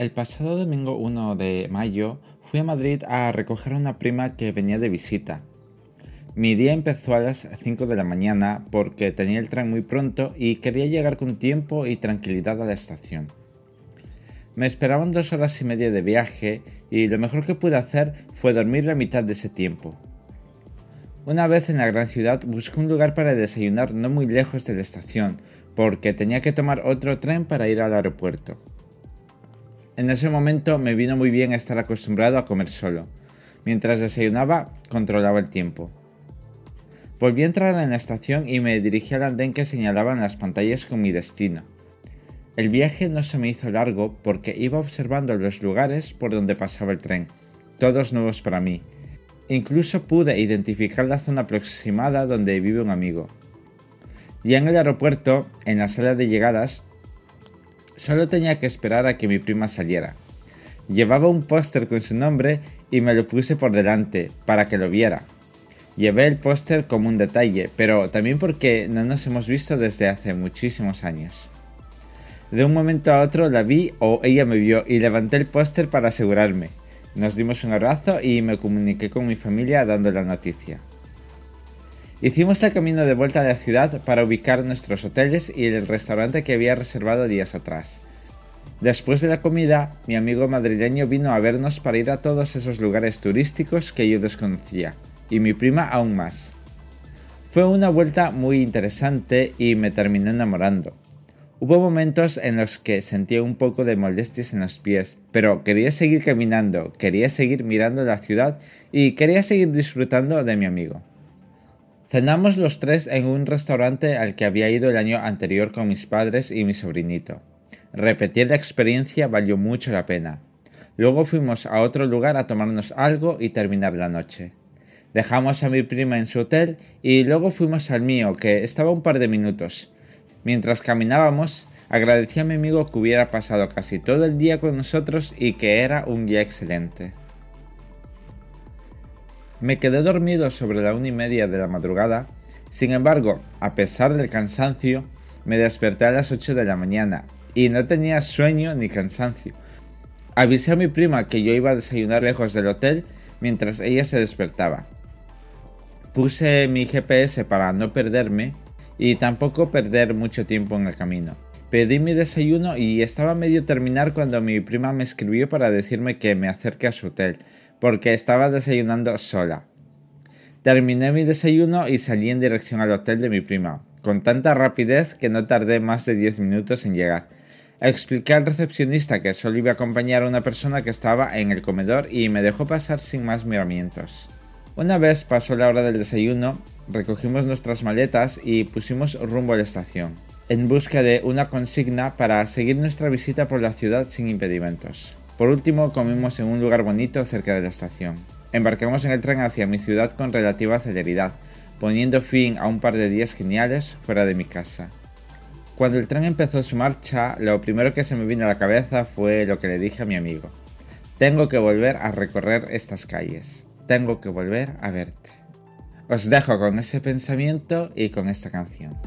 El pasado domingo 1 de mayo fui a Madrid a recoger a una prima que venía de visita. Mi día empezó a las 5 de la mañana porque tenía el tren muy pronto y quería llegar con tiempo y tranquilidad a la estación. Me esperaban dos horas y media de viaje y lo mejor que pude hacer fue dormir la mitad de ese tiempo. Una vez en la gran ciudad busqué un lugar para desayunar no muy lejos de la estación, porque tenía que tomar otro tren para ir al aeropuerto. En ese momento me vino muy bien estar acostumbrado a comer solo. Mientras desayunaba, controlaba el tiempo. Volví a entrar en la estación y me dirigí al andén que señalaban las pantallas con mi destino. El viaje no se me hizo largo porque iba observando los lugares por donde pasaba el tren, todos nuevos para mí. Incluso pude identificar la zona aproximada donde vive un amigo. Ya en el aeropuerto, en la sala de llegadas, Solo tenía que esperar a que mi prima saliera. Llevaba un póster con su nombre y me lo puse por delante para que lo viera. Llevé el póster como un detalle, pero también porque no nos hemos visto desde hace muchísimos años. De un momento a otro la vi o ella me vio y levanté el póster para asegurarme. Nos dimos un abrazo y me comuniqué con mi familia dando la noticia. Hicimos el camino de vuelta a la ciudad para ubicar nuestros hoteles y el restaurante que había reservado días atrás. Después de la comida, mi amigo madrileño vino a vernos para ir a todos esos lugares turísticos que yo desconocía, y mi prima aún más. Fue una vuelta muy interesante y me terminé enamorando. Hubo momentos en los que sentía un poco de molestias en los pies, pero quería seguir caminando, quería seguir mirando la ciudad y quería seguir disfrutando de mi amigo. Cenamos los tres en un restaurante al que había ido el año anterior con mis padres y mi sobrinito. Repetir la experiencia valió mucho la pena. Luego fuimos a otro lugar a tomarnos algo y terminar la noche. Dejamos a mi prima en su hotel y luego fuimos al mío, que estaba un par de minutos. Mientras caminábamos, agradecí a mi amigo que hubiera pasado casi todo el día con nosotros y que era un día excelente. Me quedé dormido sobre la una y media de la madrugada. Sin embargo, a pesar del cansancio, me desperté a las 8 de la mañana y no tenía sueño ni cansancio. Avisé a mi prima que yo iba a desayunar lejos del hotel mientras ella se despertaba. Puse mi GPS para no perderme y tampoco perder mucho tiempo en el camino. Pedí mi desayuno y estaba medio terminar cuando mi prima me escribió para decirme que me acerque a su hotel, porque estaba desayunando sola. Terminé mi desayuno y salí en dirección al hotel de mi prima, con tanta rapidez que no tardé más de 10 minutos en llegar. Expliqué al recepcionista que solo iba a acompañar a una persona que estaba en el comedor y me dejó pasar sin más miramientos. Una vez pasó la hora del desayuno, recogimos nuestras maletas y pusimos rumbo a la estación, en busca de una consigna para seguir nuestra visita por la ciudad sin impedimentos. Por último, comimos en un lugar bonito cerca de la estación. Embarcamos en el tren hacia mi ciudad con relativa celeridad, poniendo fin a un par de días geniales fuera de mi casa. Cuando el tren empezó su marcha, lo primero que se me vino a la cabeza fue lo que le dije a mi amigo. Tengo que volver a recorrer estas calles. Tengo que volver a verte. Os dejo con ese pensamiento y con esta canción.